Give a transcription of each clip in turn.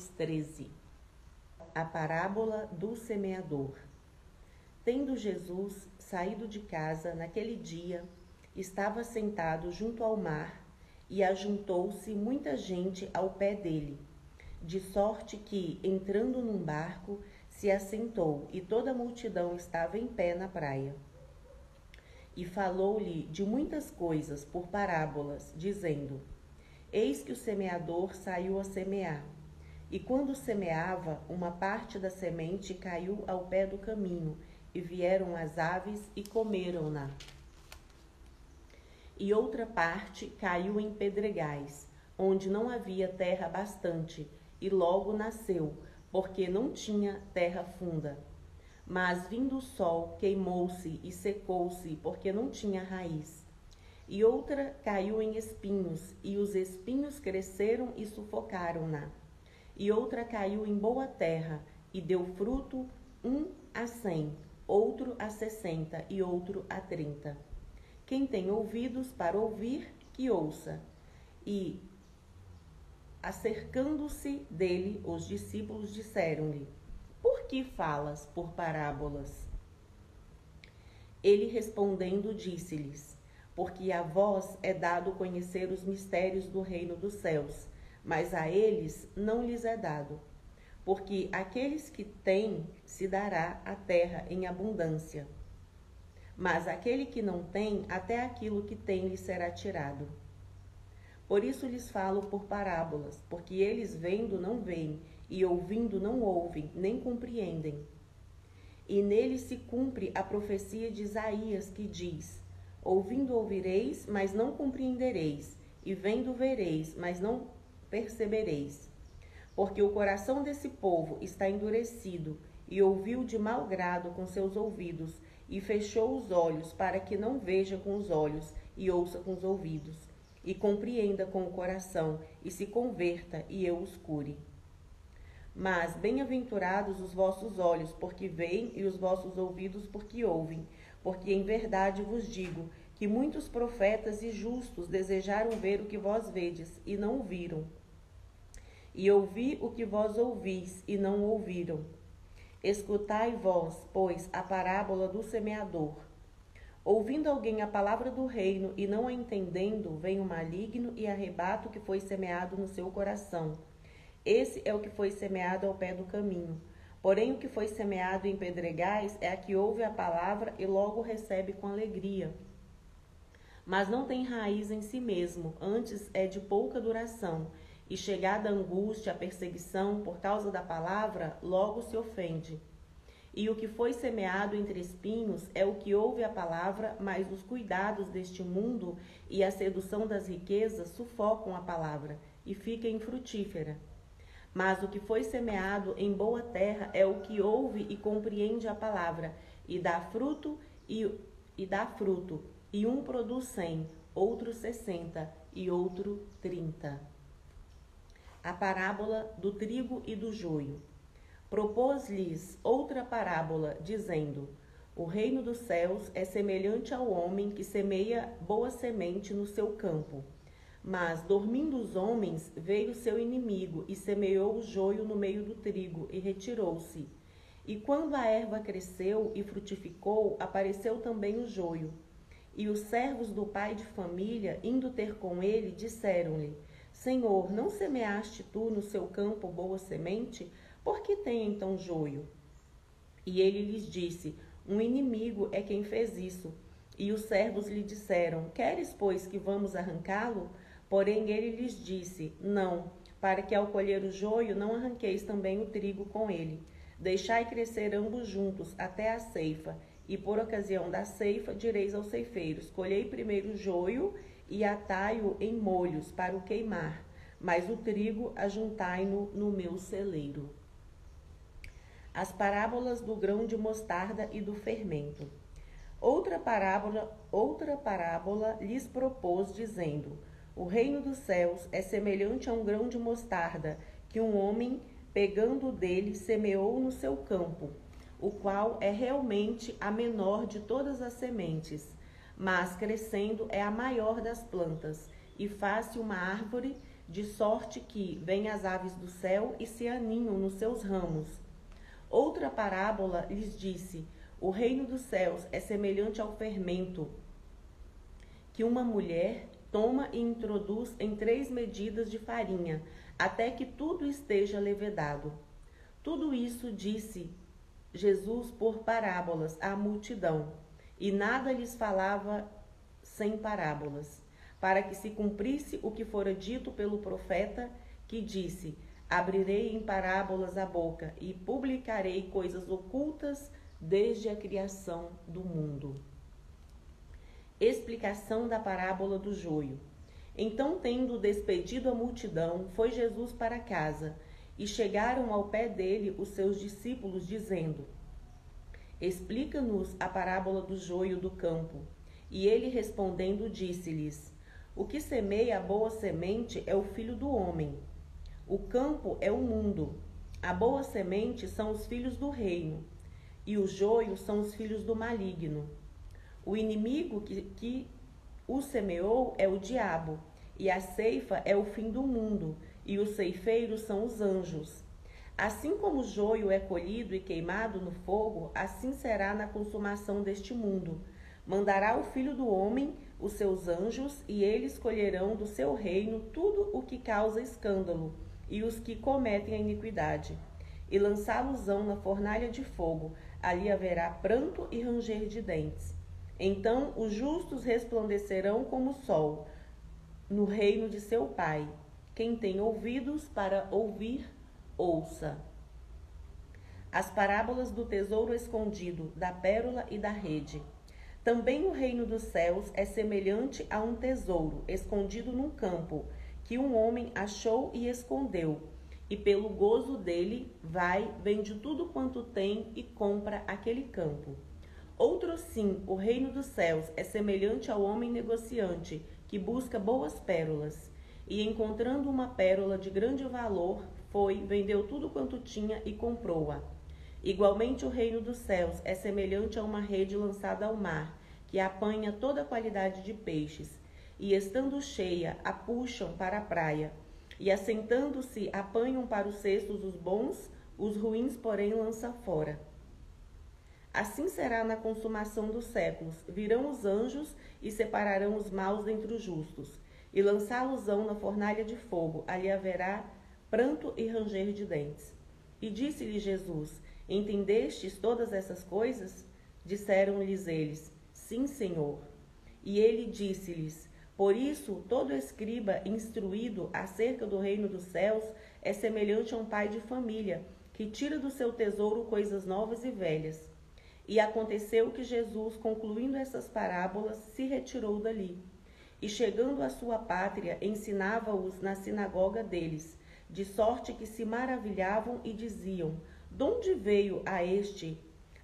Mateus 13. A parábola do semeador. Tendo Jesus saído de casa naquele dia, estava sentado junto ao mar e ajuntou-se muita gente ao pé dele, de sorte que, entrando num barco, se assentou e toda a multidão estava em pé na praia. E falou-lhe de muitas coisas por parábolas, dizendo: Eis que o semeador saiu a semear. E quando semeava, uma parte da semente caiu ao pé do caminho, e vieram as aves e comeram-na. E outra parte caiu em pedregais, onde não havia terra bastante, e logo nasceu, porque não tinha terra funda. Mas vindo o sol, queimou-se e secou-se, porque não tinha raiz. E outra caiu em espinhos, e os espinhos cresceram e sufocaram-na e outra caiu em boa terra e deu fruto um a cem, outro a sessenta e outro a trinta. Quem tem ouvidos para ouvir, que ouça. E, acercando-se dele, os discípulos disseram-lhe: Por que falas por parábolas? Ele respondendo disse-lhes: Porque a vós é dado conhecer os mistérios do reino dos céus mas a eles não lhes é dado. Porque aqueles que têm se dará a terra em abundância. Mas aquele que não tem, até aquilo que tem lhe será tirado. Por isso lhes falo por parábolas, porque eles vendo não veem, e ouvindo não ouvem, nem compreendem. E nele se cumpre a profecia de Isaías, que diz: Ouvindo ouvireis, mas não compreendereis, e vendo vereis, mas não percebereis. Porque o coração desse povo está endurecido, e ouviu de mau grado com seus ouvidos, e fechou os olhos, para que não veja com os olhos, e ouça com os ouvidos, e compreenda com o coração, e se converta, e eu os cure. Mas bem-aventurados os vossos olhos, porque veem, e os vossos ouvidos, porque ouvem. Porque em verdade vos digo que muitos profetas e justos desejaram ver o que vós vedes, e não o viram e ouvi o que vós ouvis e não ouviram. Escutai vós, pois, a parábola do semeador. Ouvindo alguém a palavra do reino e não a entendendo, vem o maligno e arrebata o que foi semeado no seu coração. Esse é o que foi semeado ao pé do caminho. Porém, o que foi semeado em pedregais é a que ouve a palavra e logo recebe com alegria. Mas não tem raiz em si mesmo, antes é de pouca duração e chegada a angústia, a perseguição por causa da palavra, logo se ofende. E o que foi semeado entre espinhos é o que ouve a palavra, mas os cuidados deste mundo e a sedução das riquezas sufocam a palavra e fica infrutífera. Mas o que foi semeado em boa terra é o que ouve e compreende a palavra, e dá fruto e, e dá fruto, e um produz cem, outro sessenta e outro trinta a parábola do trigo e do joio. Propôs-lhes outra parábola, dizendo: O reino dos céus é semelhante ao homem que semeia boa semente no seu campo. Mas, dormindo os homens, veio seu inimigo e semeou o joio no meio do trigo e retirou-se. E quando a erva cresceu e frutificou, apareceu também o joio. E os servos do pai de família, indo ter com ele, disseram-lhe: Senhor, não semeaste tu no seu campo boa semente? Por que tem então joio? E ele lhes disse: Um inimigo é quem fez isso. E os servos lhe disseram: Queres, pois, que vamos arrancá-lo? Porém ele lhes disse: Não, para que ao colher o joio não arranqueis também o trigo com ele. Deixai crescer ambos juntos até a ceifa, e por ocasião da ceifa direis aos ceifeiros: Colhei primeiro o joio e atai-o em molhos para o queimar, mas o trigo ajuntai-no no meu celeiro. As parábolas do grão de mostarda e do fermento. Outra parábola, outra parábola lhes propôs dizendo: O reino dos céus é semelhante a um grão de mostarda que um homem, pegando dele, semeou no seu campo, o qual é realmente a menor de todas as sementes mas crescendo é a maior das plantas e faz-se uma árvore de sorte que vêm as aves do céu e se aninham nos seus ramos. Outra parábola lhes disse: O reino dos céus é semelhante ao fermento que uma mulher toma e introduz em três medidas de farinha, até que tudo esteja levedado. Tudo isso disse Jesus por parábolas à multidão, e nada lhes falava sem parábolas para que se cumprisse o que fora dito pelo profeta, que disse: Abrirei em parábolas a boca e publicarei coisas ocultas desde a criação do mundo. Explicação da parábola do joio. Então, tendo despedido a multidão, foi Jesus para casa, e chegaram ao pé dele os seus discípulos, dizendo: Explica-nos a parábola do joio do campo. E ele respondendo disse-lhes: o que semeia a boa semente é o filho do homem. O campo é o mundo. A boa semente são os filhos do reino, e o joio são os filhos do maligno. O inimigo que, que o semeou é o diabo, e a ceifa é o fim do mundo, e os ceifeiros são os anjos. Assim como o joio é colhido e queimado no fogo, assim será na consumação deste mundo. Mandará o filho do homem os seus anjos, e eles colherão do seu reino tudo o que causa escândalo, e os que cometem a iniquidade, e lançá-los-ão na fornalha de fogo, ali haverá pranto e ranger de dentes. Então os justos resplandecerão como o sol, no reino de seu Pai. Quem tem ouvidos para ouvir, ouça. As parábolas do tesouro escondido, da pérola e da rede. Também o reino dos céus é semelhante a um tesouro escondido num campo, que um homem achou e escondeu. E pelo gozo dele, vai, vende tudo quanto tem e compra aquele campo. Outro sim, o reino dos céus é semelhante ao homem negociante, que busca boas pérolas. E encontrando uma pérola de grande valor, foi, vendeu tudo quanto tinha e comprou-a. Igualmente, o reino dos céus é semelhante a uma rede lançada ao mar, que apanha toda a qualidade de peixes, e estando cheia, a puxam para a praia, e assentando-se, apanham para os cestos os bons, os ruins, porém, lança fora. Assim será na consumação dos séculos: virão os anjos e separarão os maus dentre os justos, e lançá-los-ão na fornalha de fogo, ali haverá pranto e ranger de dentes. E disse-lhe Jesus: Entendestes todas essas coisas? Disseram-lhes eles: Sim, Senhor. E ele disse-lhes: Por isso, todo escriba instruído acerca do reino dos céus é semelhante a um pai de família, que tira do seu tesouro coisas novas e velhas. E aconteceu que Jesus, concluindo essas parábolas, se retirou dali. E chegando à sua pátria, ensinava-os na sinagoga deles, de sorte que se maravilhavam e diziam: de onde veio a este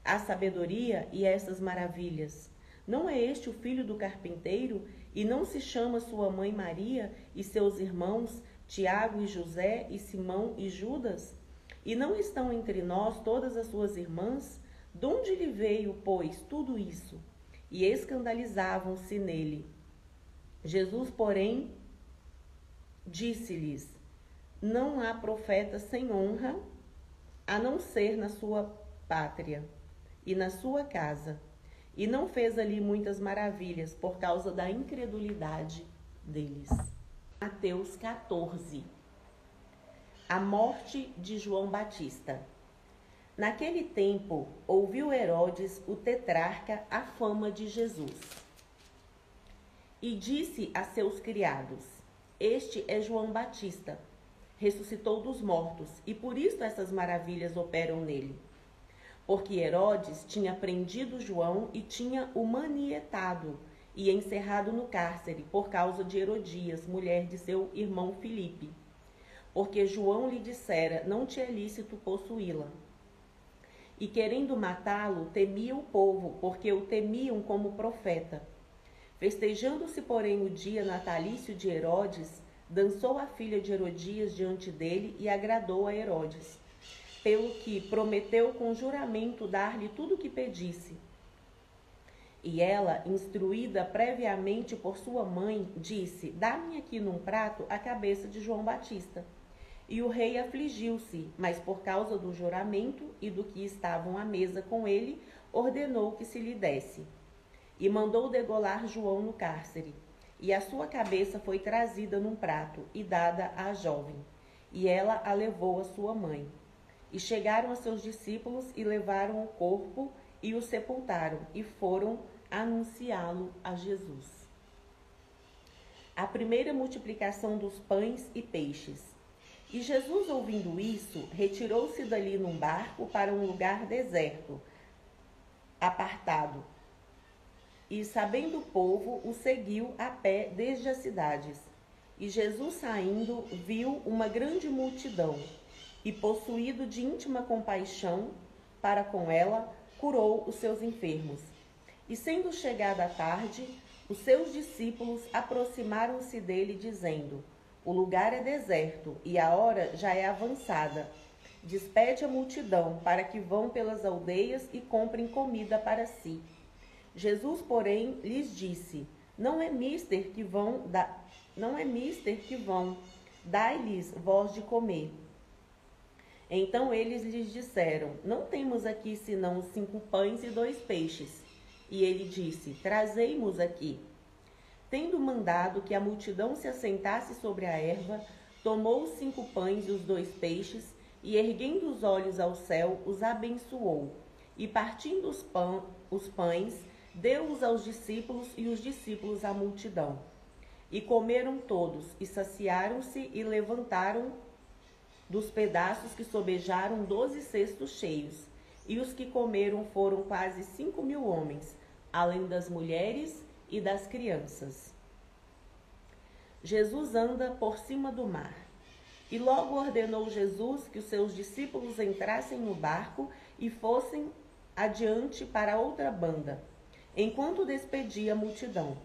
a sabedoria e essas maravilhas? Não é este o filho do carpinteiro? E não se chama sua mãe Maria e seus irmãos Tiago e José e Simão e Judas? E não estão entre nós todas as suas irmãs? De onde lhe veio, pois, tudo isso? E escandalizavam-se nele. Jesus, porém, disse-lhes: Não há profeta sem honra a não ser na sua pátria e na sua casa, e não fez ali muitas maravilhas por causa da incredulidade deles. Mateus 14 A morte de João Batista. Naquele tempo, ouviu Herodes, o tetrarca, a fama de Jesus. E disse a seus criados: Este é João Batista ressuscitou dos mortos, e por isso essas maravilhas operam nele. Porque Herodes tinha prendido João e tinha o manietado e encerrado no cárcere por causa de Herodias, mulher de seu irmão Filipe. Porque João lhe dissera: Não te é lícito possuí-la. E querendo matá-lo, temia o povo, porque o temiam como profeta. Festejando-se, porém, o dia natalício de Herodes, dançou a filha de Herodias diante dele e agradou a Herodes, pelo que prometeu com juramento dar-lhe tudo o que pedisse. E ela, instruída previamente por sua mãe, disse: Dá-me aqui num prato a cabeça de João Batista. E o rei afligiu-se, mas por causa do juramento e do que estavam à mesa com ele, ordenou que se lhe desse. E mandou degolar João no cárcere. E a sua cabeça foi trazida num prato e dada à jovem. E ela a levou à sua mãe. E chegaram a seus discípulos e levaram o corpo e o sepultaram e foram anunciá-lo a Jesus. A primeira multiplicação dos pães e peixes. E Jesus, ouvindo isso, retirou-se dali num barco para um lugar deserto, apartado. E, sabendo o povo, o seguiu a pé desde as cidades. E Jesus, saindo, viu uma grande multidão, e, possuído de íntima compaixão para com ela, curou os seus enfermos e sendo chegada a tarde, os seus discípulos aproximaram-se dele, dizendo: O lugar é deserto e a hora já é avançada. Despede a multidão para que vão pelas aldeias e comprem comida para si. Jesus, porém, lhes disse: Não é mister que vão, da... não é mister que vão, dai-lhes voz de comer. Então eles lhes disseram: Não temos aqui senão cinco pães e dois peixes. E ele disse: Trazei-mos aqui. Tendo mandado que a multidão se assentasse sobre a erva, tomou os cinco pães e os dois peixes, e erguendo os olhos ao céu, os abençoou. E partindo os, pão, os pães, deu-os aos discípulos e os discípulos à multidão. E comeram todos, e saciaram-se, e levantaram dos pedaços que sobejaram doze cestos cheios e os que comeram foram quase cinco mil homens, além das mulheres e das crianças. Jesus anda por cima do mar. E logo ordenou Jesus que os seus discípulos entrassem no barco e fossem adiante para outra banda, enquanto despedia a multidão.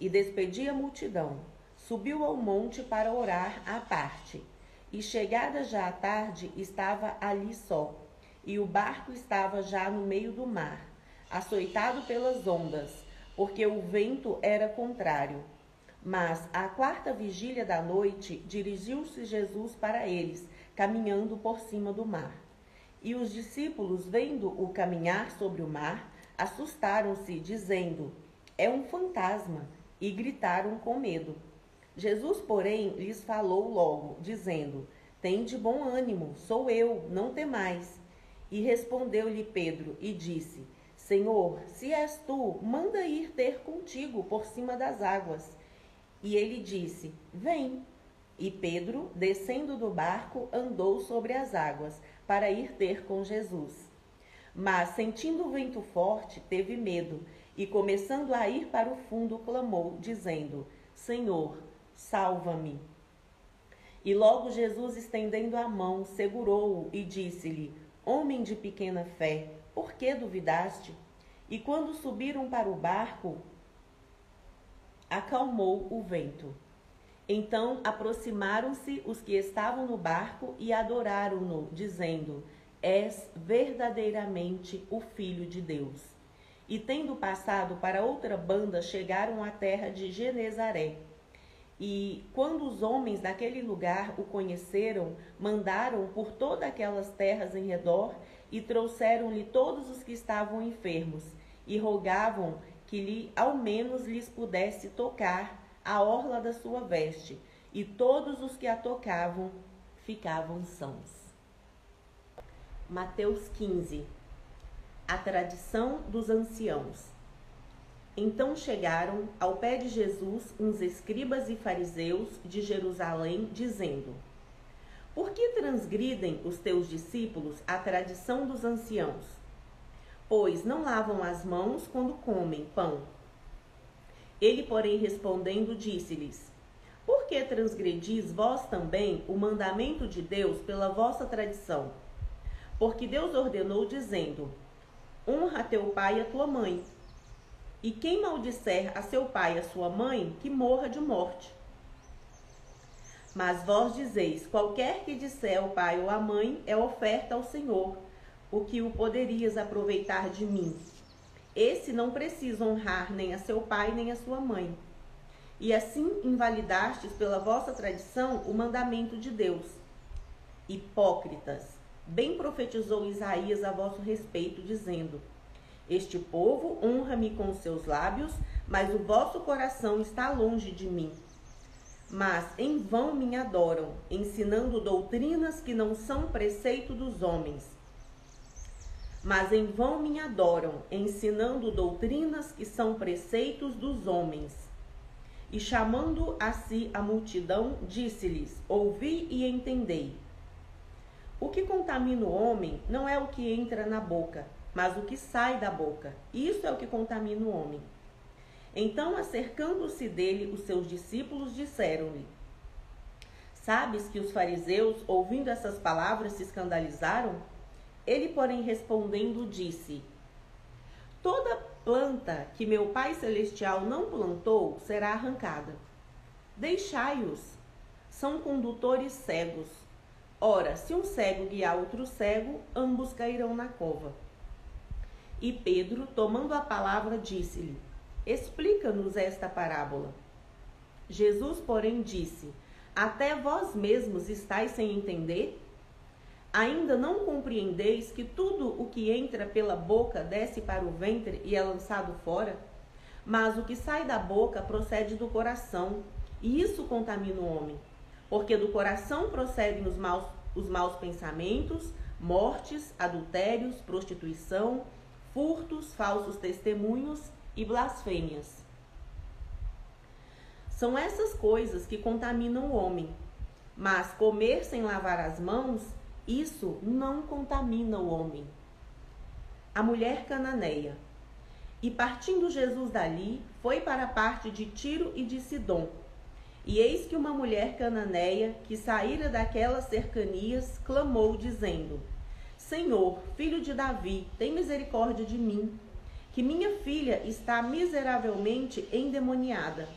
E despedia a multidão, subiu ao monte para orar à parte. E chegada já a tarde, estava ali só e o barco estava já no meio do mar, açoitado pelas ondas, porque o vento era contrário. Mas à quarta vigília da noite dirigiu-se Jesus para eles, caminhando por cima do mar. E os discípulos, vendo-o caminhar sobre o mar, assustaram-se, dizendo: É um fantasma, e gritaram com medo. Jesus, porém, lhes falou logo, dizendo: Tende bom ânimo, sou eu, não temais. E respondeu-lhe Pedro e disse: Senhor, se és tu, manda ir ter contigo por cima das águas. E ele disse: Vem. E Pedro, descendo do barco, andou sobre as águas para ir ter com Jesus. Mas, sentindo o vento forte, teve medo e, começando a ir para o fundo, clamou, dizendo: Senhor, salva-me. E logo Jesus, estendendo a mão, segurou-o e disse-lhe: Homem de pequena fé, por que duvidaste? E quando subiram para o barco, acalmou o vento. Então aproximaram-se os que estavam no barco e adoraram-no, dizendo: És verdadeiramente o Filho de Deus. E tendo passado para outra banda, chegaram à terra de Genezaré. E quando os homens daquele lugar o conheceram, mandaram por todas aquelas terras em redor e trouxeram-lhe todos os que estavam enfermos e rogavam que lhe ao menos lhes pudesse tocar a orla da sua veste, e todos os que a tocavam ficavam sãos. Mateus 15 A tradição dos anciãos. Então chegaram ao pé de Jesus uns escribas e fariseus de Jerusalém, dizendo: Por que transgridem os teus discípulos a tradição dos anciãos? Pois não lavam as mãos quando comem pão. Ele, porém, respondendo, disse-lhes: Por que transgredis vós também o mandamento de Deus pela vossa tradição? Porque Deus ordenou, dizendo: Honra teu pai e a tua mãe e quem maldisser a seu pai e a sua mãe, que morra de morte. Mas vós dizeis: qualquer que disser ao pai ou à mãe é oferta ao Senhor, o que o poderias aproveitar de mim. Esse não precisa honrar nem a seu pai nem a sua mãe. E assim invalidastes pela vossa tradição o mandamento de Deus. Hipócritas, bem profetizou Isaías a vosso respeito, dizendo: Este povo honra-me com os seus lábios, mas o vosso coração está longe de mim. Mas em vão me adoram, ensinando doutrinas que não são preceito dos homens. Mas em vão me adoram, ensinando doutrinas que são preceitos dos homens. E chamando a si a multidão, disse-lhes: Ouvi e entendei. O que contamina o homem não é o que entra na boca, mas o que sai da boca. Isso é o que contamina o homem. Então, acercando-se dele, os seus discípulos disseram-lhe: Sabes que os fariseus, ouvindo essas palavras, se escandalizaram? Ele, porém, respondendo, disse: Toda planta que meu Pai Celestial não plantou será arrancada. Deixai-os, são condutores cegos. Ora, se um cego guiar outro cego, ambos cairão na cova. E Pedro, tomando a palavra, disse-lhe: Explica-nos esta parábola. Jesus, porém, disse: Até vós mesmos estáis sem entender? Ainda não compreendeis que tudo o que entra pela boca desce para o ventre e é lançado fora? Mas o que sai da boca procede do coração, e isso contamina o homem. Porque do coração procedem os maus, os maus pensamentos, mortes, adultérios, prostituição, furtos, falsos testemunhos e blasfêmias. São essas coisas que contaminam o homem. Mas comer sem lavar as mãos, isso não contamina o homem. A mulher cananeia. E partindo Jesus dali, foi para a parte de Tiro e de Sidom. E eis que uma mulher cananeia, que saíra daquelas cercanias, clamou, dizendo: Senhor, filho de Davi, tem misericórdia de mim que minha filha está miseravelmente endemoniada.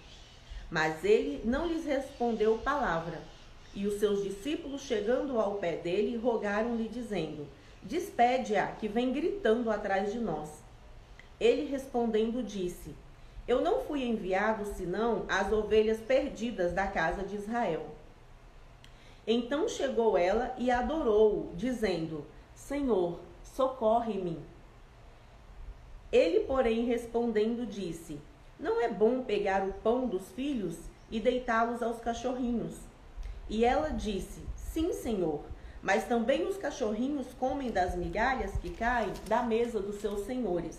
Mas ele não lhes respondeu palavra. E os seus discípulos, chegando ao pé dele, rogaram-lhe, dizendo: Despede-a, que vem gritando atrás de nós. Ele respondendo, disse: Eu não fui enviado senão às ovelhas perdidas da casa de Israel. Então chegou ela e adorou-o, dizendo: Senhor, socorre-me. Ele, porém, respondendo, disse: Não é bom pegar o pão dos filhos e deitá-los aos cachorrinhos. E ela disse: Sim, senhor, mas também os cachorrinhos comem das migalhas que caem da mesa dos seus senhores.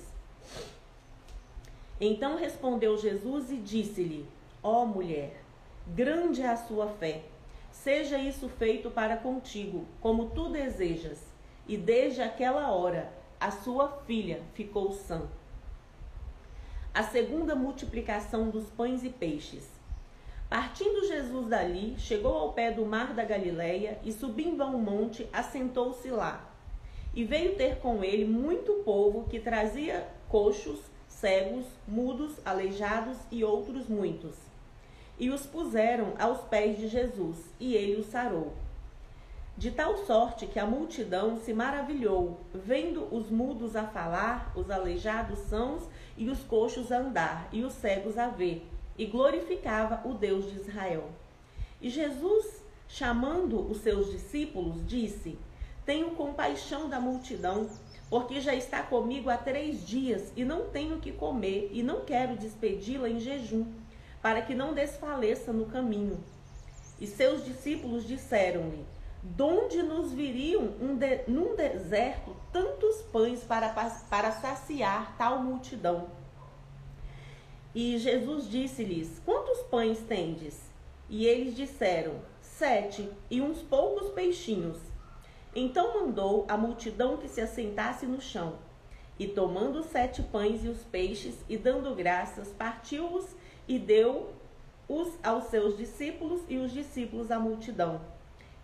Então respondeu Jesus e disse-lhe: Ó oh, mulher, grande é a sua fé. Seja isso feito para contigo, como tu desejas. E desde aquela hora a sua filha ficou sã. A segunda multiplicação dos pães e peixes. Partindo Jesus dali, chegou ao pé do mar da Galileia e, subindo a um monte, assentou-se lá. E veio ter com ele muito povo que trazia coxos, cegos, mudos, aleijados e outros muitos. E os puseram aos pés de Jesus, e ele os sarou de tal sorte que a multidão se maravilhou, vendo os mudos a falar, os aleijados sãos e os coxos a andar, e os cegos a ver, e glorificava o Deus de Israel. E Jesus, chamando os seus discípulos, disse: Tenho compaixão da multidão, porque já está comigo há três dias e não tenho que comer, e não quero despedi-la em jejum, para que não desfaleça no caminho. E seus discípulos disseram-lhe: Donde nos viriam um de, num deserto tantos pães para, para saciar tal multidão? E Jesus disse-lhes: Quantos pães tendes? E eles disseram: Sete, e uns poucos peixinhos. Então mandou a multidão que se assentasse no chão. E tomando os sete pães e os peixes, e dando graças, partiu-os e deu-os aos seus discípulos, e os discípulos à multidão.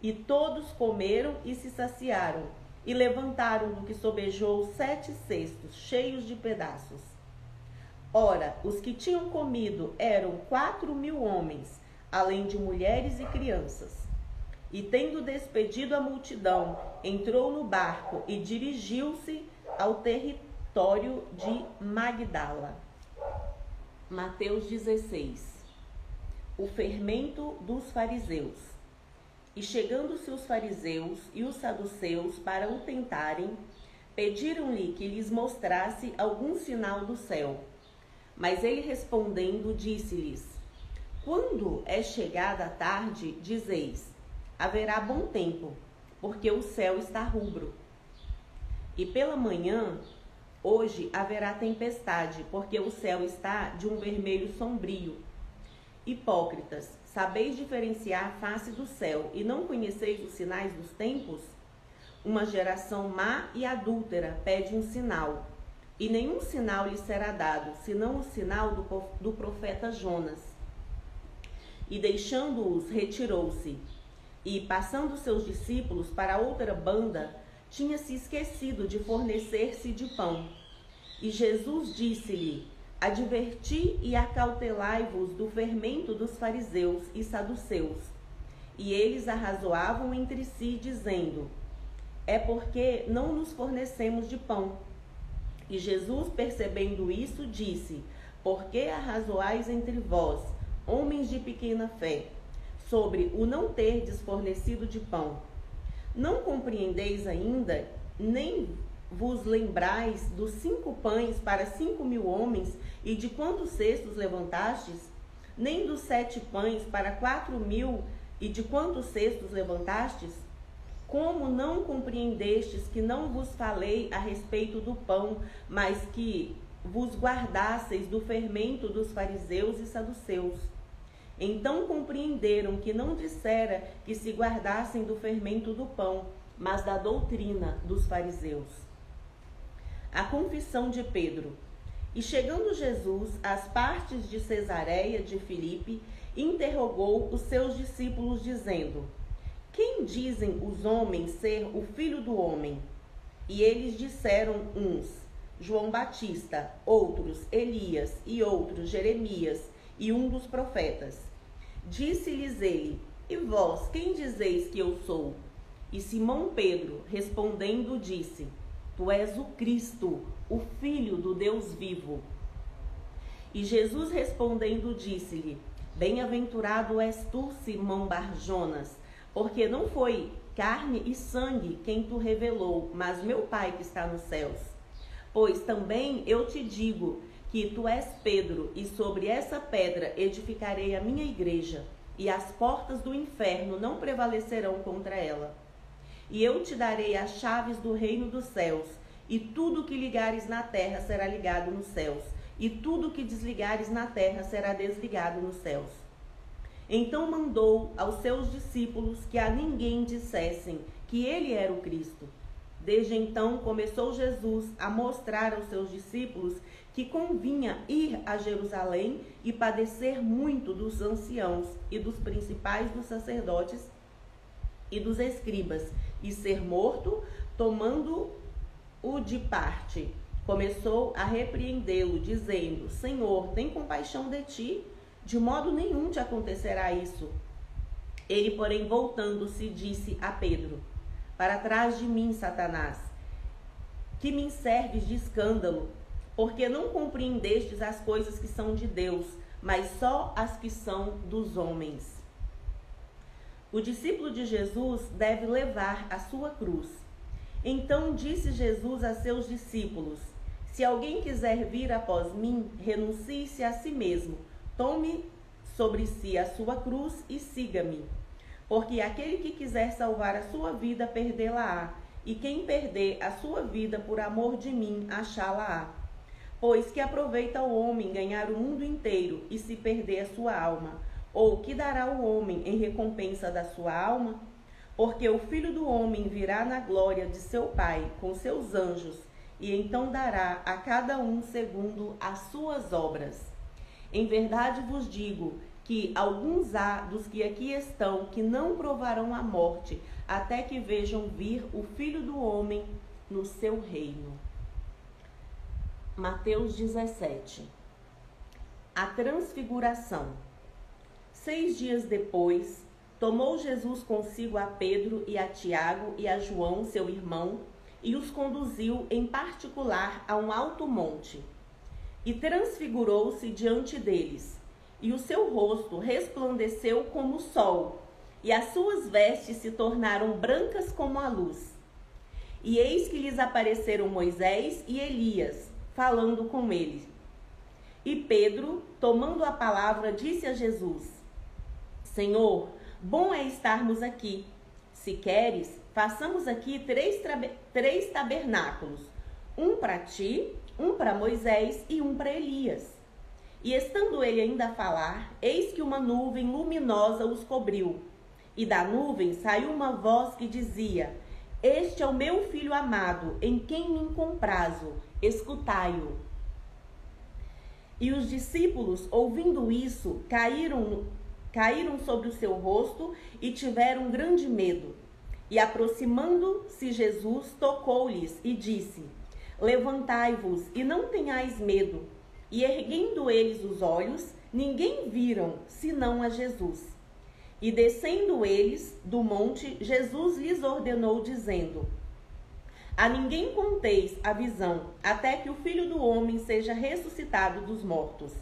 E todos comeram e se saciaram, e levantaram do que sobejou sete cestos, cheios de pedaços. Ora, os que tinham comido eram quatro mil homens, além de mulheres e crianças. E tendo despedido a multidão, entrou no barco e dirigiu-se ao, terri refectório de Magdala. Mateus 16. O fermento dos fariseus. E chegando-se os fariseus e os saduceus para o tentarem, pediram-lhe que lhes mostrasse algum sinal do céu. Mas ele respondendo, disse-lhes: Quando é chegada a tarde, dizeis: haverá bom tempo, porque o céu está rubro. E pela manhã, hoje haverá tempestade, porque o céu está de um vermelho sombrio. Hipócritas, sabeis diferenciar a face do céu e não conheceis os sinais dos tempos? Uma geração má e adúltera pede um sinal, e nenhum sinal lhe será dado, senão o sinal do, do profeta Jonas. E deixando-os, retirou-se. E, passando seus discípulos para outra banda, tinha se esquecido de fornecer-se de pão. E Jesus disse-lhe: Adverti e acautelai-vos do fermento dos fariseus e saduceus. E eles arrazoavam entre si, dizendo: É porque não nos fornecemos de pão. E Jesus, percebendo isso, disse: Por que arrazoais entre vós, homens de pequena fé, sobre o não ter desfornecido de pão? Não compreendeis ainda, nem vos lembrais dos cinco pães para cinco mil homens e de quantos cestos levantastes? Nem dos sete pães para quatro mil e de quantos cestos levantastes? Como não compreendestes que não vos falei a respeito do pão, mas que vos guardasseis do fermento dos fariseus e saduceus? Então compreenderam que não dissera que se guardassem do fermento do pão, mas da doutrina dos fariseus. A confissão de Pedro. E chegando Jesus às partes de Cesareia de Filipe, interrogou os seus discípulos, dizendo: Quem dizem os homens ser o filho do homem? E eles disseram uns: João Batista, outros Elias e outros Jeremias e um dos profetas. Disse-lhes ele: E vós, quem dizeis que eu sou? E Simão Pedro, respondendo, disse: Tu és o Cristo, o Filho do Deus vivo. E Jesus respondendo, disse-lhe: Bem-aventurado és tu, Simão Barjonas, porque não foi carne e sangue quem tu revelou, mas meu Pai que está nos céus. Pois também eu te digo que tu és Pedro, e sobre essa pedra edificarei a minha igreja, e as portas do inferno não prevalecerão contra ela. E eu te darei as chaves do reino dos céus, e tudo que ligares na terra será ligado nos céus, e tudo que desligares na terra será desligado nos céus. Então mandou aos seus discípulos que a ninguém dissessem que ele era o Cristo. Desde então começou Jesus a mostrar aos seus discípulos que convinha ir a Jerusalém e padecer muito dos anciãos e dos principais dos sacerdotes e dos escribas, e ser morto, tomando-o de parte. Começou a repreendê-lo, dizendo: Senhor, tem compaixão de ti, de modo nenhum te acontecerá isso. Ele, porém, voltando-se, disse a Pedro: Para trás de mim, Satanás, que me serves de escândalo porque não compreendestes as coisas que são de Deus, mas só as que são dos homens. O discípulo de Jesus deve levar a sua cruz. Então disse Jesus a seus discípulos: Se alguém quiser vir após mim, renuncie-se a si mesmo, tome sobre si a sua cruz e siga-me. Porque aquele que quiser salvar a sua vida, perdê-la-á, e quem perder a sua vida por amor de mim, achá-la-á. Pois que aproveita o homem ganhar o mundo inteiro e se perder a sua alma? Ou que dará o homem em recompensa da sua alma? Porque o filho do homem virá na glória de seu Pai com seus anjos, e então dará a cada um segundo as suas obras. Em verdade vos digo que alguns há dos que aqui estão que não provarão a morte, até que vejam vir o filho do homem no seu reino. Mateus 17 A Transfiguração Seis dias depois, tomou Jesus consigo a Pedro e a Tiago e a João, seu irmão, e os conduziu em particular a um alto monte. E transfigurou-se diante deles, e o seu rosto resplandeceu como o sol, e as suas vestes se tornaram brancas como a luz. E eis que lhes apareceram Moisés e Elias, falando com ele. E Pedro, tomando a palavra, disse a Jesus: Senhor, bom é estarmos aqui. Se queres, façamos aqui três, três tabernáculos: um para ti, um para Moisés e um para Elias. E estando ele ainda a falar, eis que uma nuvem luminosa os cobriu. E da nuvem saiu uma voz que dizia: Este é o meu filho amado, em quem me comprazo, escutai-o. E os discípulos, ouvindo isso, caíram, caíram sobre o seu rosto e tiveram grande medo. E aproximando-se Jesus, tocou-lhes e disse: Levantai-vos e não tenhais medo. E erguendo eles os olhos, ninguém viram senão a Jesus. E descendo eles do monte, Jesus lhes ordenou, dizendo: A ninguém conteis a visão, até que o filho do homem seja ressuscitado dos mortos.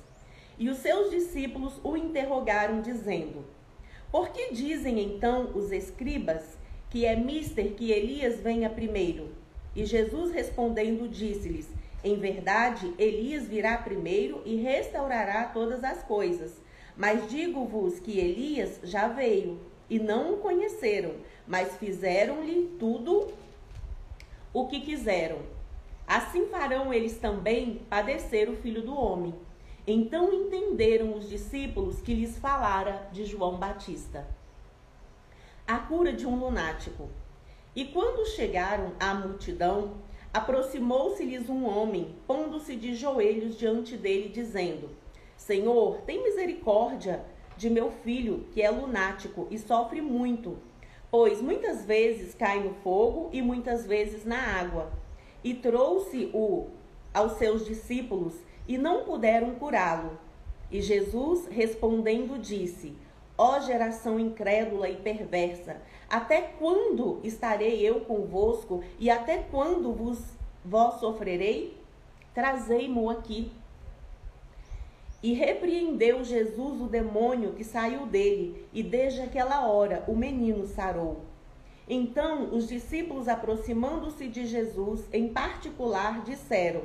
E os seus discípulos o interrogaram, dizendo: Por que dizem então os escribas que é mister que Elias venha primeiro? E Jesus respondendo, disse-lhes: Em verdade, Elias virá primeiro e restaurará todas as coisas. Mas digo-vos que Elias já veio e não o conheceram, mas fizeram-lhe tudo o que quiseram. Assim farão eles também padecer o filho do homem. Então entenderam os discípulos que lhes falara de João Batista. A cura de um lunático. E quando chegaram à multidão, aproximou-se-lhes um homem, pondo-se de joelhos diante dele, dizendo: Senhor, tem misericórdia de meu filho, que é lunático e sofre muito, pois muitas vezes cai no fogo e muitas vezes na água. E trouxe-o aos seus discípulos e não puderam curá-lo. E Jesus, respondendo, disse: Ó geração incrédula e perversa, até quando estarei eu convosco e até quando vos vós sofrerei? Trazei-mo aqui. E repreendeu Jesus o demônio que saiu dele, e desde aquela hora o menino sarou. Então os discípulos, aproximando-se de Jesus, em particular, disseram: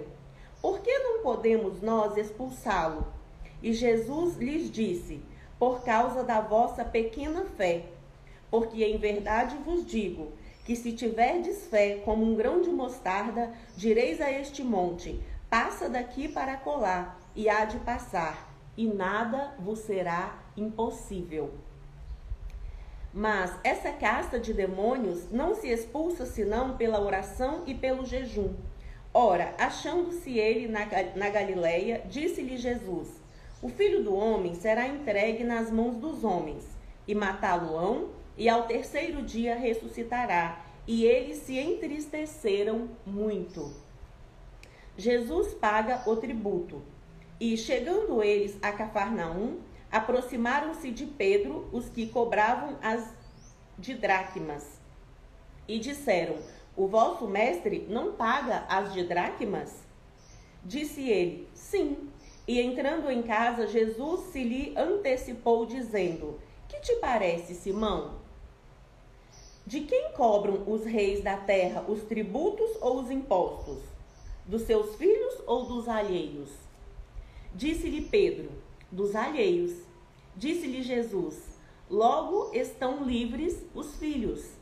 por que não podemos nós expulsá-lo? E Jesus lhes disse: Por causa da vossa pequena fé. Porque em verdade vos digo que se tiverdes fé como um grão de mostarda, direis a este monte: Passa daqui para colar, e há de passar, e nada vos será impossível. Mas essa casta de demônios não se expulsa senão pela oração e pelo jejum. Ora, achando-se ele na, na Galileia, disse-lhe Jesus: O filho do homem será entregue nas mãos dos homens, e matá-lo-ão, e ao terceiro dia ressuscitará. E eles se entristeceram muito. Jesus paga o tributo. E chegando eles a Cafarnaum, aproximaram-se de Pedro os que cobravam as de dracmas, e disseram: o vosso mestre não paga as de dracmas? Disse ele: Sim. E entrando em casa, Jesus se lhe antecipou, dizendo: Que te parece, Simão? De quem cobram os reis da terra os tributos ou os impostos? Dos seus filhos ou dos alheios? Disse-lhe Pedro: Dos alheios. Disse-lhe Jesus: Logo estão livres os filhos.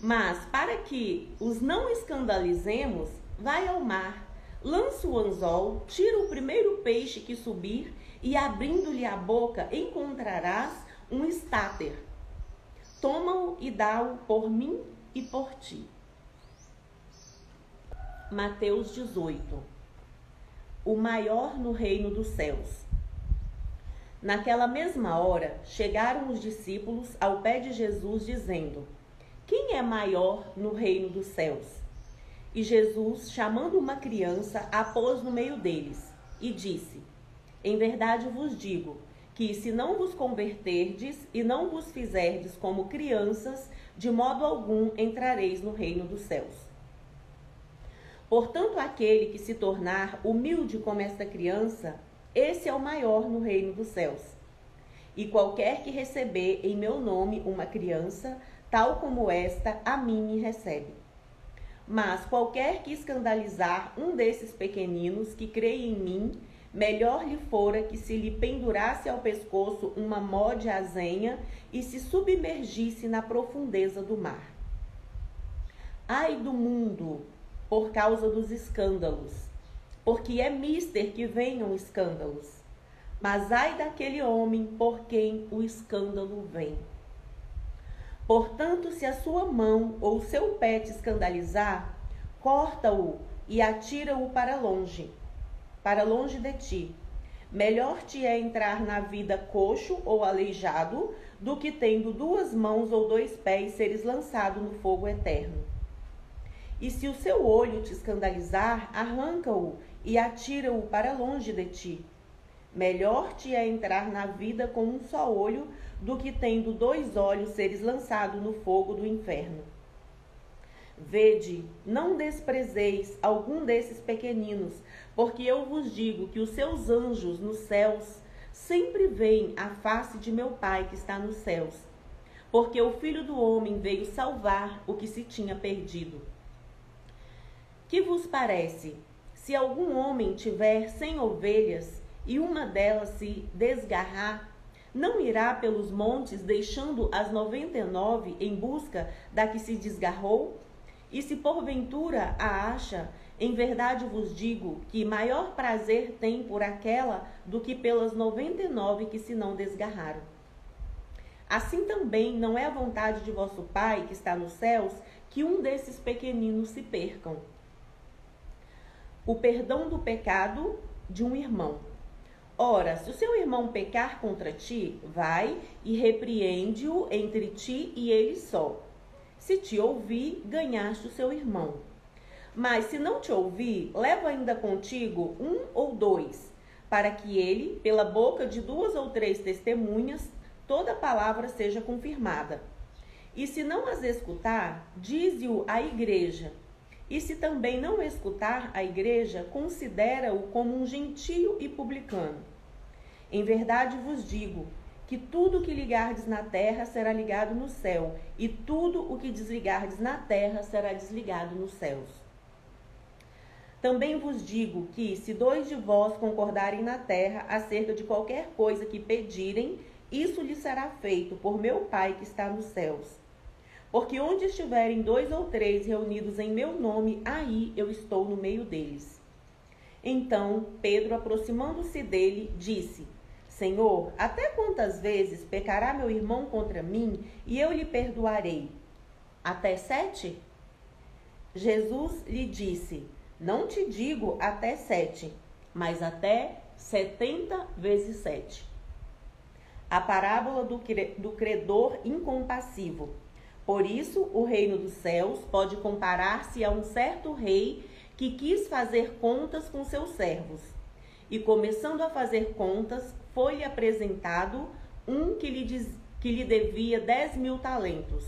Mas para que os não escandalizemos, vai ao mar, lança o anzol, tira o primeiro peixe que subir e abrindo-lhe a boca encontrarás um estáter. Toma-o e dá-o por mim e por ti. Mateus 18 O maior no reino dos céus. Naquela mesma hora, chegaram os discípulos ao pé de Jesus, dizendo: quem é maior no reino dos céus? E Jesus, chamando uma criança, a pôs no meio deles e disse: Em verdade vos digo que, se não vos converterdes e não vos fizerdes como crianças, de modo algum entrareis no reino dos céus. Portanto, aquele que se tornar humilde como esta criança, esse é o maior no reino dos céus. E qualquer que receber em meu nome uma criança, tal como esta, a mim me recebe. Mas qualquer que escandalizar um desses pequeninos que creem em mim, melhor lhe fora que se lhe pendurasse ao pescoço uma mó de azenha e se submergisse na profundeza do mar. Ai do mundo, por causa dos escândalos, porque é mister que venham escândalos. Mas ai daquele homem por quem o escândalo vem. Portanto, se a sua mão ou seu pé te escandalizar, corta-o e atira-o para longe, para longe de ti. Melhor te é entrar na vida coxo ou aleijado do que tendo duas mãos ou dois pés seres lançado no fogo eterno. E se o seu olho te escandalizar, arranca-o e atira-o para longe de ti. Melhor te é entrar na vida com um só olho do que tendo dois olhos seres lançado no fogo do inferno. Vede, não desprezeis algum desses pequeninos, porque eu vos digo que os seus anjos nos céus sempre veem a face de meu Pai que está nos céus. Porque o Filho do Homem veio salvar o que se tinha perdido. Que vos parece? Se algum homem tiver cem ovelhas e uma delas se desgarrar, não irá pelos montes deixando as noventa e nove em busca da que se desgarrou? E se porventura a acha, em verdade vos digo que maior prazer tem por aquela do que pelas noventa e nove que se não desgarraram. Assim também não é a vontade de vosso Pai que está nos céus que um desses pequeninos se percam o perdão do pecado de um irmão. Ora, se o seu irmão pecar contra ti, vai e repreende-o entre ti e ele só. Se te ouvir, ganhaste o seu irmão. Mas se não te ouvir, leva ainda contigo um ou dois, para que ele, pela boca de duas ou três testemunhas, toda palavra seja confirmada. E se não as escutar, dize-o à igreja. E se também não escutar a igreja, considera-o como um gentio e publicano. Em verdade vos digo que tudo o que ligardes na terra será ligado no céu, e tudo o que desligardes na terra será desligado nos céus. Também vos digo que, se dois de vós concordarem na terra acerca de qualquer coisa que pedirem, isso lhes será feito por meu Pai que está nos céus. Porque onde estiverem dois ou três reunidos em meu nome, aí eu estou no meio deles. Então Pedro, aproximando-se dele, disse: Senhor, até quantas vezes pecará meu irmão contra mim e eu lhe perdoarei? Até sete? Jesus lhe disse: Não te digo até sete, mas até setenta vezes sete. A parábola do, do credor incompassivo. Por isso, o reino dos céus pode comparar-se a um certo rei que quis fazer contas com seus servos. E começando a fazer contas, foi-lhe apresentado um que lhe, diz, que lhe devia dez mil talentos.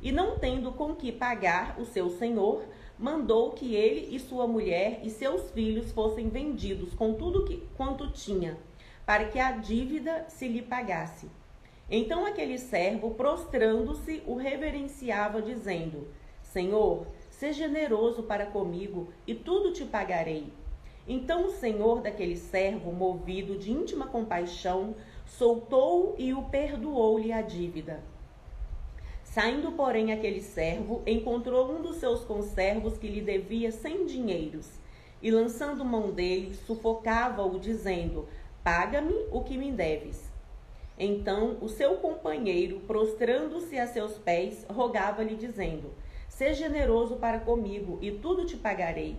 E não tendo com que pagar o seu senhor, mandou que ele e sua mulher e seus filhos fossem vendidos com tudo que, quanto tinha, para que a dívida se lhe pagasse. Então aquele servo, prostrando-se, o reverenciava, dizendo: Senhor, seja generoso para comigo e tudo te pagarei. Então o senhor daquele servo, movido de íntima compaixão, soltou-o e o perdoou-lhe a dívida. Saindo, porém, aquele servo, encontrou um dos seus conservos que lhe devia cem dinheiros, e lançando mão dele, sufocava-o, dizendo: Paga-me o que me deves. Então o seu companheiro, prostrando-se a seus pés, rogava-lhe, dizendo: Seja generoso para comigo, e tudo te pagarei.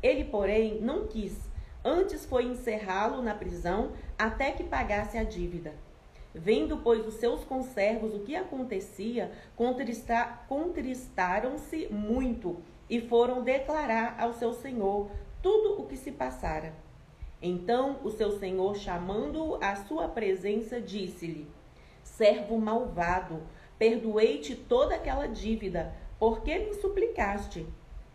Ele, porém, não quis, antes foi encerrá-lo na prisão até que pagasse a dívida. Vendo, pois, os seus conservos o que acontecia, contristaram-se muito e foram declarar ao seu senhor tudo o que se passara. Então o seu senhor, chamando-o à sua presença, disse-lhe: Servo malvado, perdoei-te toda aquela dívida, porque me suplicaste.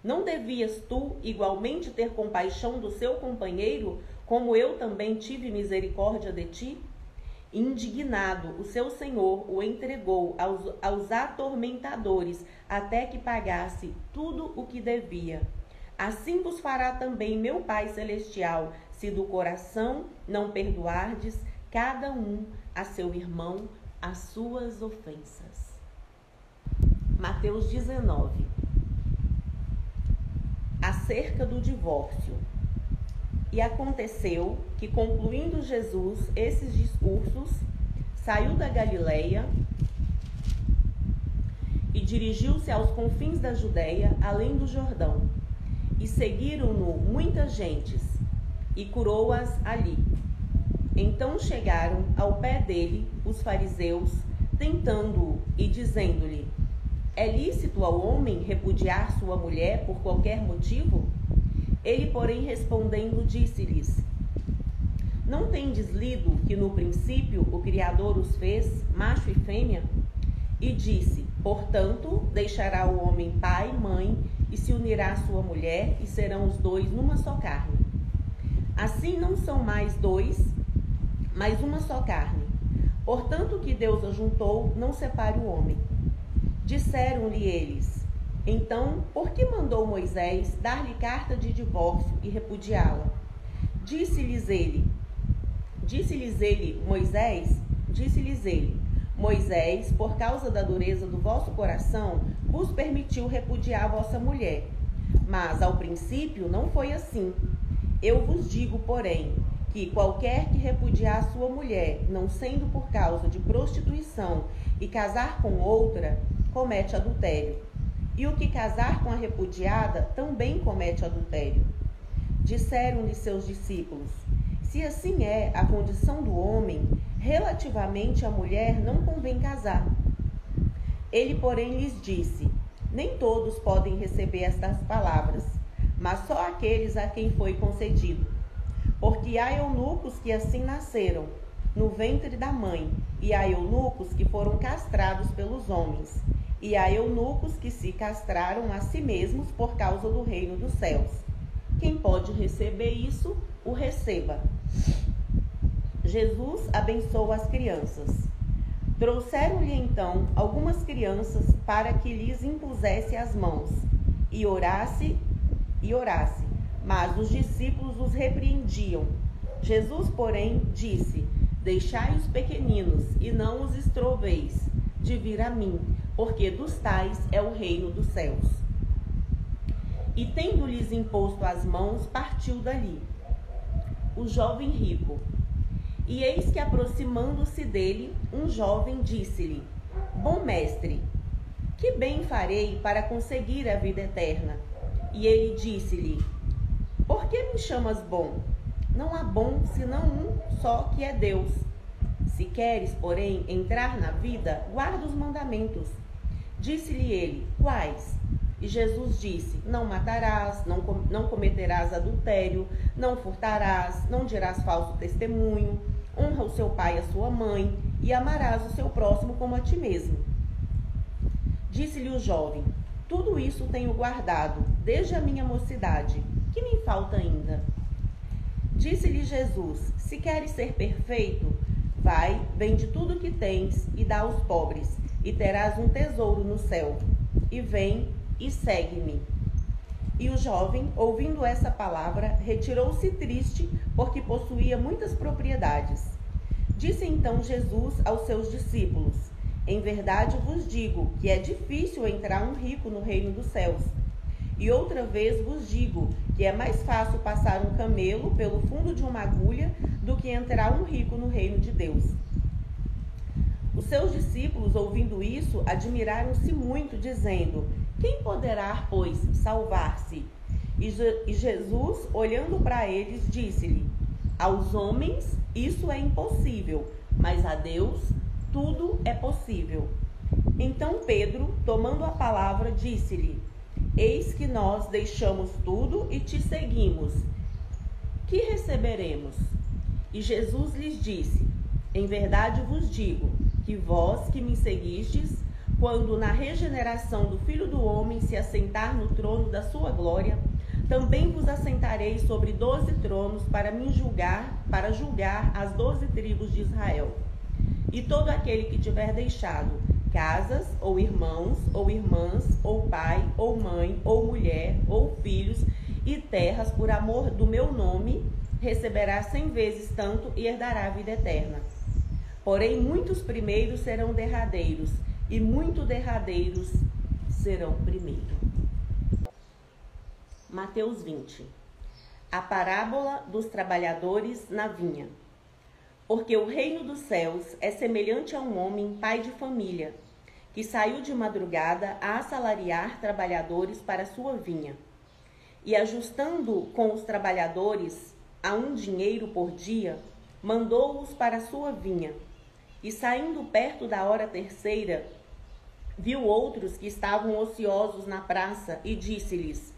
Não devias tu igualmente ter compaixão do seu companheiro, como eu também tive misericórdia de ti? Indignado, o seu senhor o entregou aos, aos atormentadores até que pagasse tudo o que devia. Assim vos fará também meu Pai Celestial, se do coração não perdoardes cada um a seu irmão as suas ofensas. Mateus 19 Acerca do divórcio. E aconteceu que, concluindo Jesus esses discursos, saiu da Galileia e dirigiu-se aos confins da Judéia, além do Jordão. E seguiram-no muitas gentes, e curou-as ali. Então chegaram ao pé dele os fariseus, tentando-o e dizendo-lhe: É lícito ao homem repudiar sua mulher por qualquer motivo? Ele, porém, respondendo, disse-lhes: Não tendes lido que no princípio o Criador os fez, macho e fêmea? E disse: Portanto, deixará o homem pai e mãe, e se unirá à sua mulher, e serão os dois numa só carne. Assim não são mais dois, mas uma só carne. Portanto, o que Deus ajuntou, não separe o homem. Disseram-lhe eles: então, por que mandou Moisés dar-lhe carta de divórcio e repudiá-la? Disse-lhes ele, disse-lhes ele, Moisés, disse-lhes ele, Moisés, por causa da dureza do vosso coração, vos permitiu repudiar vossa mulher. Mas ao princípio não foi assim. Eu vos digo, porém, que qualquer que repudiar sua mulher, não sendo por causa de prostituição, e casar com outra, comete adultério. E o que casar com a repudiada também comete adultério. Disseram-lhe seus discípulos: Se assim é a condição do homem, relativamente à mulher não convém casar. Ele, porém, lhes disse: Nem todos podem receber estas palavras, mas só aqueles a quem foi concedido. Porque há eunucos que assim nasceram, no ventre da mãe, e há eunucos que foram castrados pelos homens e há eunucos que se castraram a si mesmos por causa do reino dos céus. Quem pode receber isso, o receba. Jesus abençoa as crianças. Trouxeram-lhe então algumas crianças para que lhes impusesse as mãos e orasse e orasse, mas os discípulos os repreendiam. Jesus, porém, disse: Deixai os pequeninos e não os estroveis de vir a mim, porque dos tais é o reino dos céus. E tendo-lhes imposto as mãos, partiu dali. O jovem rico. E eis que aproximando-se dele, um jovem disse-lhe: Bom mestre, que bem farei para conseguir a vida eterna? E ele disse-lhe: Por que me chamas bom? Não há bom senão um só que é Deus. Se queres, porém, entrar na vida, guarda os mandamentos. Disse-lhe ele: Quais? E Jesus disse: Não matarás, não, com, não cometerás adultério, não furtarás, não dirás falso testemunho, honra o seu pai e a sua mãe, e amarás o seu próximo como a ti mesmo. Disse-lhe o jovem: Tudo isso tenho guardado, desde a minha mocidade. Que me falta ainda? Disse-lhe Jesus: Se queres ser perfeito, vai, vende tudo o que tens e dá aos pobres e terás um tesouro no céu. E vem e segue-me. E o jovem, ouvindo essa palavra, retirou-se triste, porque possuía muitas propriedades. Disse então Jesus aos seus discípulos: Em verdade vos digo que é difícil entrar um rico no reino dos céus. E outra vez vos digo que é mais fácil passar um camelo pelo fundo de uma agulha do que entrar um rico no reino de Deus. Os seus discípulos, ouvindo isso, admiraram-se muito, dizendo: Quem poderá, pois, salvar-se? E, Jesus, olhando para eles, disse-lhe: Aos homens isso é impossível, mas a Deus tudo é possível. Então Pedro, tomando a palavra, disse-lhe: Eis que nós deixamos tudo e te seguimos. Que receberemos? E Jesus lhes disse: Em verdade vos digo que vós que me seguistes, quando na regeneração do Filho do Homem se assentar no trono da sua glória, também vos assentarei sobre doze tronos para me julgar, para julgar as doze tribos de Israel. E todo aquele que tiver deixado casas, ou irmãos, ou irmãs, ou pai, ou mãe, ou mulher, ou filhos e terras por amor do meu nome, receberá cem vezes tanto e herdará a vida eterna. Porém, muitos primeiros serão derradeiros, e muitos derradeiros serão primeiros. Mateus 20 A parábola dos trabalhadores na vinha. Porque o reino dos céus é semelhante a um homem, pai de família, que saiu de madrugada a assalariar trabalhadores para sua vinha. E ajustando com os trabalhadores a um dinheiro por dia, mandou-os para sua vinha. E saindo perto da hora terceira, viu outros que estavam ociosos na praça e disse-lhes: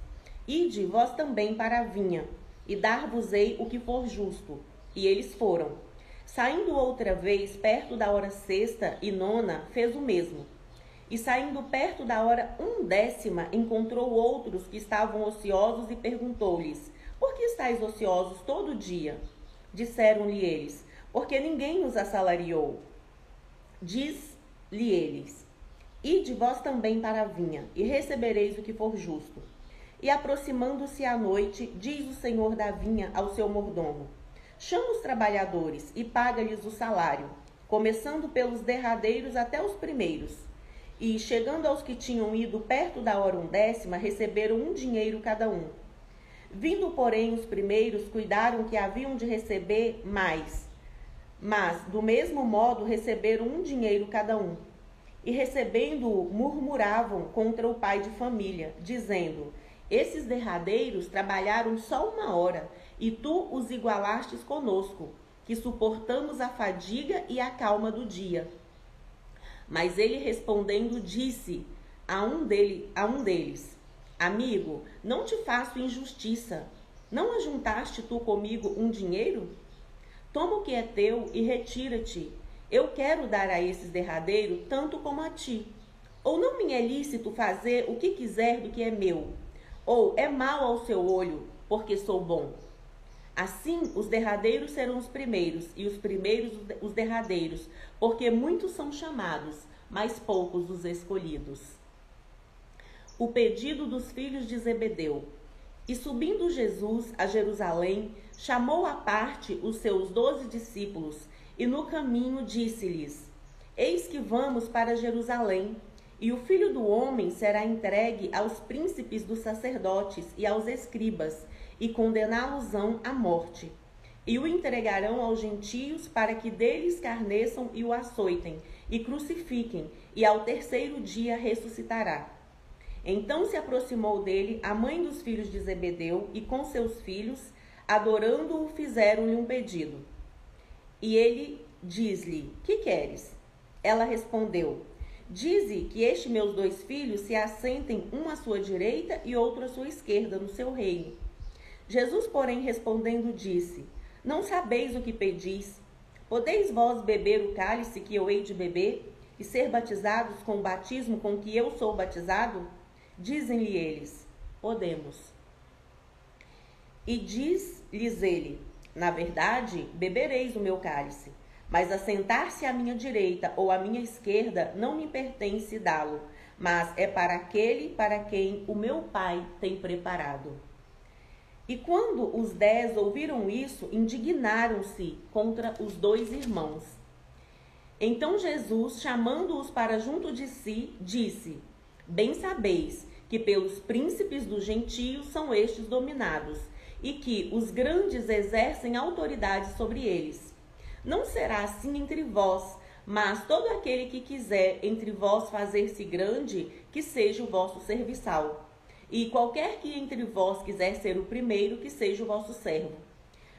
Ide vós também para a vinha, e dar-vos-ei o que for justo. E eles foram. Saindo outra vez perto da hora sexta e nona, fez o mesmo. E saindo perto da hora undécima, encontrou outros que estavam ociosos e perguntou-lhes: Por que estáis ociosos todo dia? Disseram-lhe eles: Porque ninguém os assalariou. Diz-lhe eles: Ide vós também para a vinha, e recebereis o que for justo. E aproximando-se a noite, diz o senhor da vinha ao seu mordomo: Chama os trabalhadores e paga-lhes o salário, começando pelos derradeiros até os primeiros e, chegando aos que tinham ido perto da hora undécima, receberam um dinheiro cada um. Vindo, porém, os primeiros, cuidaram que haviam de receber mais. Mas, do mesmo modo, receberam um dinheiro cada um. E recebendo-o, murmuravam contra o pai de família, dizendo: Esses derradeiros trabalharam só uma hora, e tu os igualastes conosco, que suportamos a fadiga e a calma do dia. Mas ele respondendo disse a um, dele, a um deles: Amigo, não te faço injustiça. Não ajuntaste tu comigo um dinheiro? Toma o que é teu e retira-te. Eu quero dar a esses derradeiros tanto como a ti. Ou não me é lícito fazer o que quiser do que é meu? Ou é mal ao seu olho, porque sou bom? Assim, os derradeiros serão os primeiros, e os primeiros os derradeiros, porque muitos são chamados, mas poucos os escolhidos. O pedido dos filhos de Zebedeu. E subindo Jesus a Jerusalém, chamou à parte os seus doze discípulos, e no caminho disse-lhes: Eis que vamos para Jerusalém, e o filho do homem será entregue aos príncipes dos sacerdotes e aos escribas e condená-los-ão à morte. E o entregarão aos gentios para que deles carneçam e o açoitem, e crucifiquem, e ao terceiro dia ressuscitará. Então se aproximou dele a mãe dos filhos de Zebedeu, e com seus filhos, adorando-o, fizeram-lhe um pedido. E ele diz-lhe: Que queres? Ela respondeu: Dize que estes meus dois filhos se assentem um à sua direita e outro à sua esquerda no seu reino. Jesus, porém, respondendo, disse: Não sabeis o que pedis. Podeis vós beber o cálice que eu hei de beber e ser batizados com o batismo com que eu sou batizado? Dizem-lhe eles: Podemos. E diz-lhes ele: Na verdade, bebereis o meu cálice, mas assentar-se à minha direita ou à minha esquerda não me pertence dá-lo, mas é para aquele para quem o meu Pai tem preparado. E quando os dez ouviram isso, indignaram-se contra os dois irmãos. Então Jesus, chamando-os para junto de si, disse: Bem sabeis que pelos príncipes dos gentios são estes dominados, e que os grandes exercem autoridade sobre eles. Não será assim entre vós, mas todo aquele que quiser entre vós fazer-se grande, que seja o vosso serviçal. E qualquer que entre vós quiser ser o primeiro, que seja o vosso servo.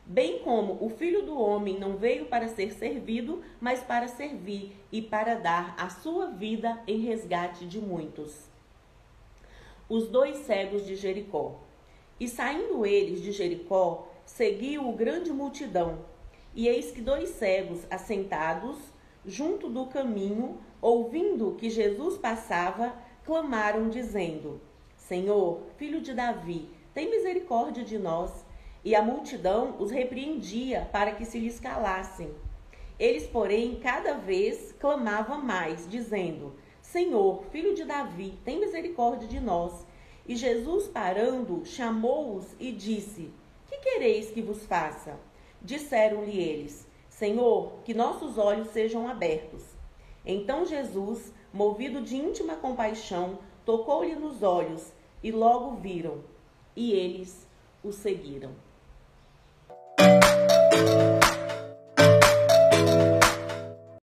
Bem como o filho do homem não veio para ser servido, mas para servir e para dar a sua vida em resgate de muitos. Os dois cegos de Jericó. E saindo eles de Jericó, seguiu o grande multidão. E eis que dois cegos assentados junto do caminho ouvindo que Jesus passava, clamaram, dizendo: Senhor, filho de Davi, tem misericórdia de nós. E a multidão os repreendia para que se lhes calassem. Eles, porém, cada vez clamavam mais, dizendo: Senhor, filho de Davi, tem misericórdia de nós. E Jesus, parando, chamou-os e disse: Que quereis que vos faça? Disseram-lhe eles: Senhor, que nossos olhos sejam abertos. Então Jesus, movido de íntima compaixão, tocou-lhe nos olhos e logo viram, e eles o seguiram.